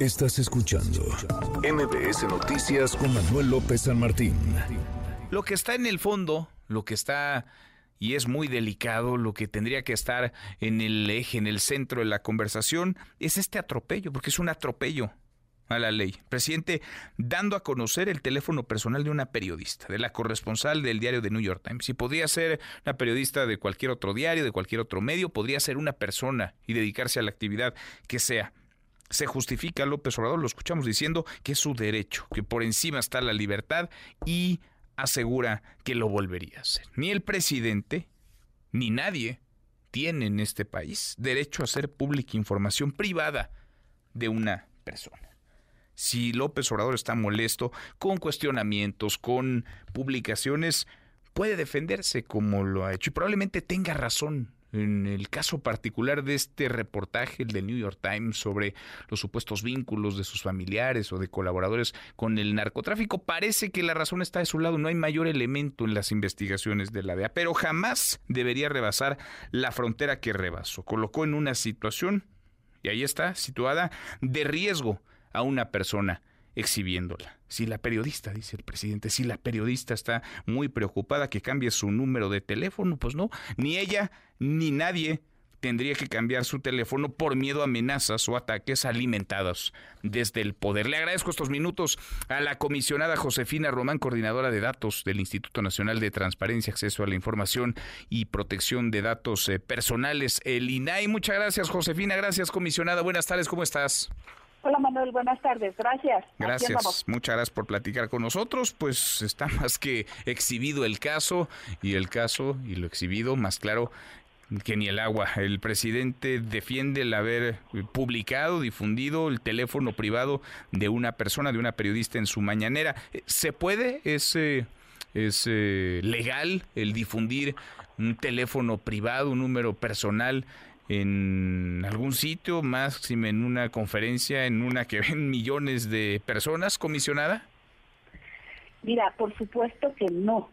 Estás escuchando MBS Noticias con Manuel López San Martín. Lo que está en el fondo, lo que está y es muy delicado, lo que tendría que estar en el eje, en el centro de la conversación, es este atropello, porque es un atropello a la ley. Presidente, dando a conocer el teléfono personal de una periodista, de la corresponsal del diario de New York Times. Si podría ser una periodista de cualquier otro diario, de cualquier otro medio, podría ser una persona y dedicarse a la actividad que sea. Se justifica López Obrador, lo escuchamos diciendo que es su derecho, que por encima está la libertad y asegura que lo volvería a hacer. Ni el presidente ni nadie tiene en este país derecho a hacer pública información privada de una persona si López Obrador está molesto con cuestionamientos, con publicaciones, puede defenderse como lo ha hecho y probablemente tenga razón. En el caso particular de este reportaje del New York Times sobre los supuestos vínculos de sus familiares o de colaboradores con el narcotráfico, parece que la razón está de su lado. No hay mayor elemento en las investigaciones de la DEA, pero jamás debería rebasar la frontera que rebasó. Colocó en una situación, y ahí está, situada, de riesgo a una persona exhibiéndola. Si la periodista, dice el presidente, si la periodista está muy preocupada que cambie su número de teléfono, pues no, ni ella ni nadie tendría que cambiar su teléfono por miedo a amenazas o ataques alimentados desde el poder. Le agradezco estos minutos a la comisionada Josefina Román, coordinadora de datos del Instituto Nacional de Transparencia, Acceso a la Información y Protección de Datos eh, Personales, el INAI. Muchas gracias, Josefina. Gracias, comisionada. Buenas tardes, ¿cómo estás? Hola Manuel, buenas tardes, gracias. Gracias, muchas gracias por platicar con nosotros. Pues está más que exhibido el caso y el caso y lo exhibido más claro que ni el agua. El presidente defiende el haber publicado, difundido el teléfono privado de una persona, de una periodista en su mañanera. ¿Se puede? ¿Es, es eh, legal el difundir un teléfono privado, un número personal en algún sitio, más en una conferencia, en una que ven millones de personas, comisionada? Mira, por supuesto que no.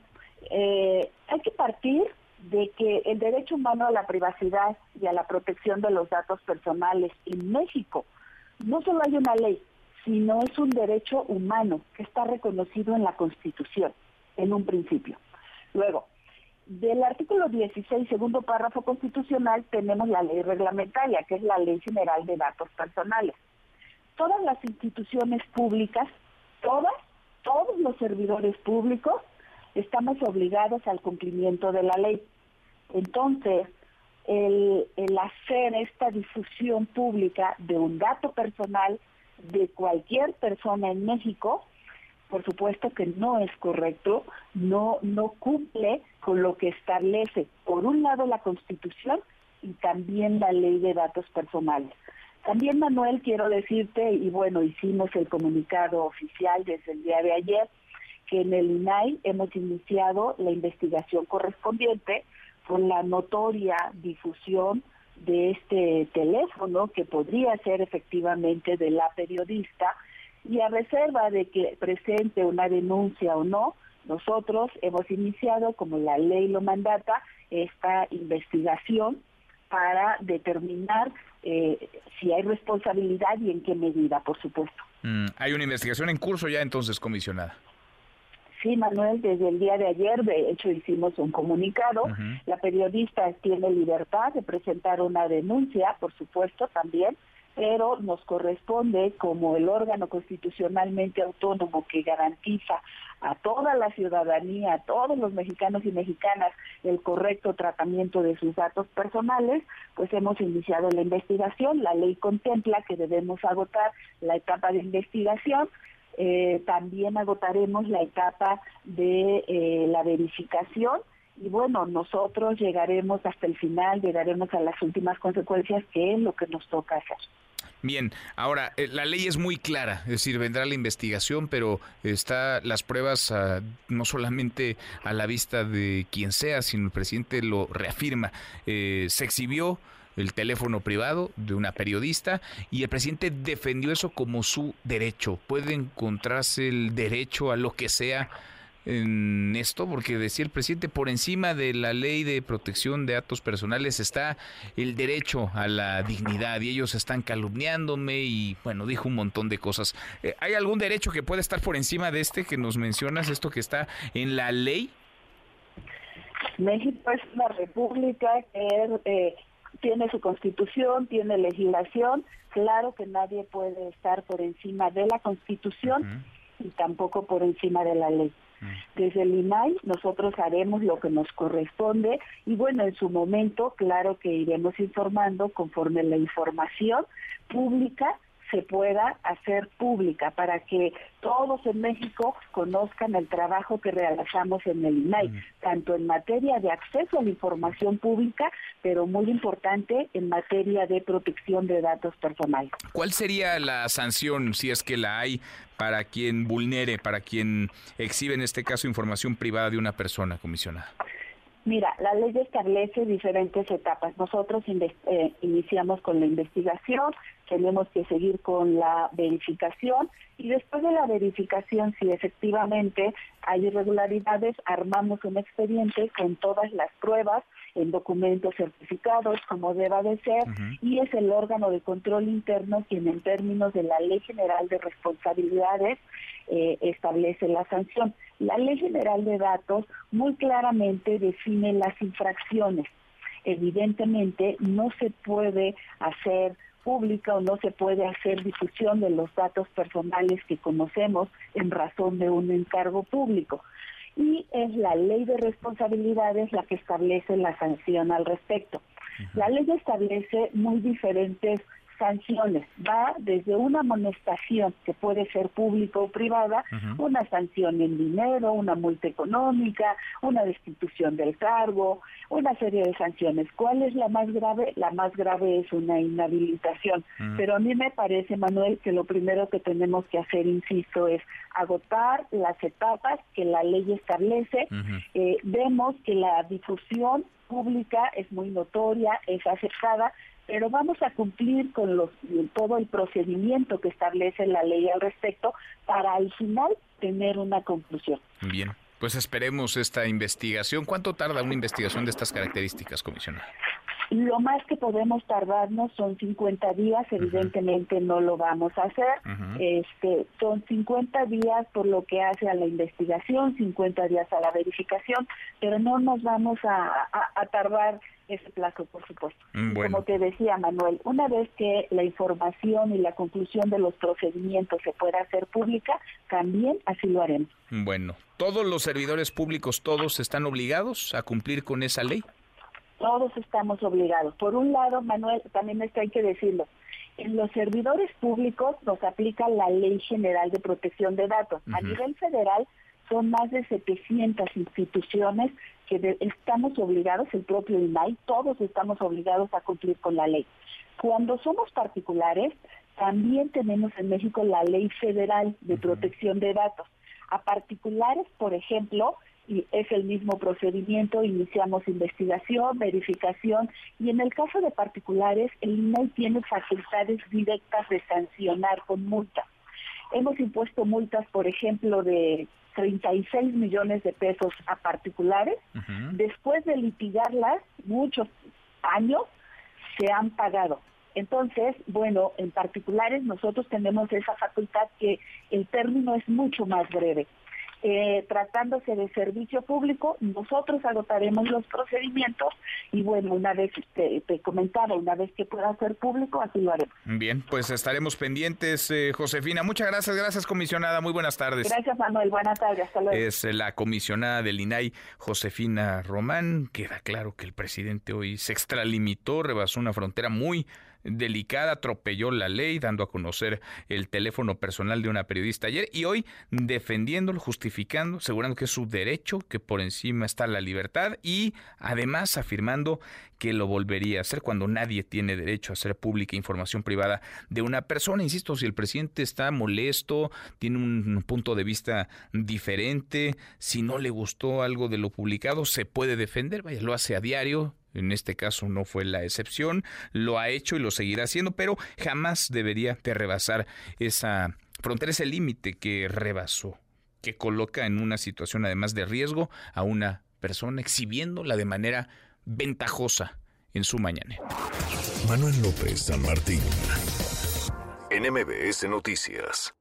Eh, hay que partir de que el derecho humano a la privacidad y a la protección de los datos personales en México no solo hay una ley, sino es un derecho humano que está reconocido en la Constitución en un principio. Luego, del artículo 16, segundo párrafo constitucional, tenemos la ley reglamentaria, que es la Ley General de Datos Personales. Todas las instituciones públicas, todas, todos los servidores públicos, estamos obligados al cumplimiento de la ley. Entonces, el, el hacer esta difusión pública de un dato personal de cualquier persona en México, por supuesto que no es correcto, no, no cumple con lo que establece, por un lado, la Constitución y también la Ley de Datos Personales. También, Manuel, quiero decirte, y bueno, hicimos el comunicado oficial desde el día de ayer, que en el INAI hemos iniciado la investigación correspondiente con la notoria difusión de este teléfono que podría ser efectivamente de la periodista y a reserva de que presente una denuncia o no, nosotros hemos iniciado, como la ley lo mandata, esta investigación para determinar eh, si hay responsabilidad y en qué medida, por supuesto. Mm, hay una investigación en curso ya entonces, comisionada. Sí, Manuel, desde el día de ayer, de hecho, hicimos un comunicado. La periodista tiene libertad de presentar una denuncia, por supuesto, también pero nos corresponde como el órgano constitucionalmente autónomo que garantiza a toda la ciudadanía, a todos los mexicanos y mexicanas el correcto tratamiento de sus datos personales, pues hemos iniciado la investigación. La ley contempla que debemos agotar la etapa de investigación. Eh, también agotaremos la etapa de eh, la verificación y bueno, nosotros llegaremos hasta el final, llegaremos a las últimas consecuencias, que es lo que nos toca hacer. Bien, ahora eh, la ley es muy clara, es decir, vendrá la investigación, pero está las pruebas ah, no solamente a la vista de quien sea, sino el presidente lo reafirma. Eh, se exhibió el teléfono privado de una periodista y el presidente defendió eso como su derecho. Puede encontrarse el derecho a lo que sea en esto? Porque decía el presidente, por encima de la ley de protección de datos personales está el derecho a la dignidad y ellos están calumniándome y bueno, dijo un montón de cosas. Eh, ¿Hay algún derecho que pueda estar por encima de este que nos mencionas, esto que está en la ley? México es una república que eh, tiene su constitución, tiene legislación. Claro que nadie puede estar por encima de la constitución y tampoco por encima de la ley. Desde el INAI nosotros haremos lo que nos corresponde y bueno, en su momento, claro que iremos informando conforme la información pública se pueda hacer pública para que todos en México conozcan el trabajo que realizamos en el INAI, tanto en materia de acceso a la información pública, pero muy importante en materia de protección de datos personales. ¿Cuál sería la sanción, si es que la hay, para quien vulnere, para quien exhibe en este caso información privada de una persona, comisionada? Mira, la ley establece diferentes etapas. Nosotros eh, iniciamos con la investigación, tenemos que seguir con la verificación y después de la verificación, si efectivamente hay irregularidades, armamos un expediente con todas las pruebas en documentos certificados, como deba de ser, y es el órgano de control interno quien en términos de la Ley General de Responsabilidades eh, establece la sanción. La Ley General de Datos muy claramente define las infracciones. Evidentemente no se puede hacer pública o no se puede hacer difusión de los datos personales que conocemos en razón de un encargo público. Y es la ley de responsabilidades la que establece la sanción al respecto. La ley establece muy diferentes sanciones. Va desde una amonestación, que puede ser pública o privada, una sanción en dinero, una multa económica, una destitución del cargo, una serie de sanciones. ¿Cuál es la más grave? La más grave es una inhabilitación. Pero a mí me parece, Manuel, que lo primero que tenemos que hacer, insisto, es agotar las etapas que la ley establece. Eh, vemos que la difusión pública es muy notoria, es aceptada, pero vamos a cumplir con los, todo el procedimiento que establece la ley al respecto para al final tener una conclusión. Bien, pues esperemos esta investigación. ¿Cuánto tarda una investigación de estas características, comisionada? Lo más que podemos tardarnos son 50 días, evidentemente no lo vamos a hacer. Este, son 50 días por lo que hace a la investigación, 50 días a la verificación, pero no nos vamos a, tardar ese plazo, por supuesto. Mm, como te decía Manuel, una vez que la información y la conclusión de los procedimientos se pueda hacer pública, también así lo haremos. Bueno, ¿todos los servidores públicos, todos están obligados a cumplir con esa ley? Todos estamos obligados. Por un lado, Manuel, también esto hay que decirlo, en los servidores públicos nos aplica la Ley General de Protección de Datos. A nivel federal son más de 700 instituciones que estamos obligados, el propio INAI, todos estamos obligados a cumplir con la ley. Cuando somos particulares, también tenemos en México la Ley Federal de Protección de Datos. A particulares, por ejemplo, y es el mismo procedimiento, iniciamos investigación, verificación y en el caso de particulares el INAI tiene facultades directas de sancionar con multa. Hemos impuesto multas, por ejemplo, de 36 millones de pesos a particulares. Después de litigarlas, muchos años se han pagado. Entonces, bueno, en particulares nosotros tenemos esa facultad que el término es mucho más breve. Eh, tratándose de servicio público, nosotros agotaremos los procedimientos y bueno, una vez te, te comentaba, una vez que pueda ser público, así lo haremos. Bien, pues estaremos pendientes, eh, Josefina. Muchas gracias, gracias comisionada, muy buenas tardes. Gracias Manuel, buenas tardes, hasta luego. Es la comisionada del INAI, Josefina Román. Queda claro que el presidente hoy se extralimitó, rebasó una frontera muy delicada, atropelló la ley, dando a conocer el teléfono personal de una periodista ayer y hoy defendiéndolo, justificando, asegurando que es su derecho, que por encima está la libertad y además afirmando que lo volvería a hacer cuando nadie tiene derecho a hacer pública información privada de una persona. Insisto, si el presidente está molesto, tiene un punto de vista diferente, si no le gustó algo de lo publicado, se puede defender, vaya, lo hace a diario, en este caso no fue la excepción, lo ha hecho y lo seguirá haciendo, pero jamás debería de rebasar esa frontera, ese límite que rebasó, que coloca en una situación además de riesgo a una persona exhibiéndola de manera ventajosa en su mañana. Manuel López San Martín. NMBS Noticias.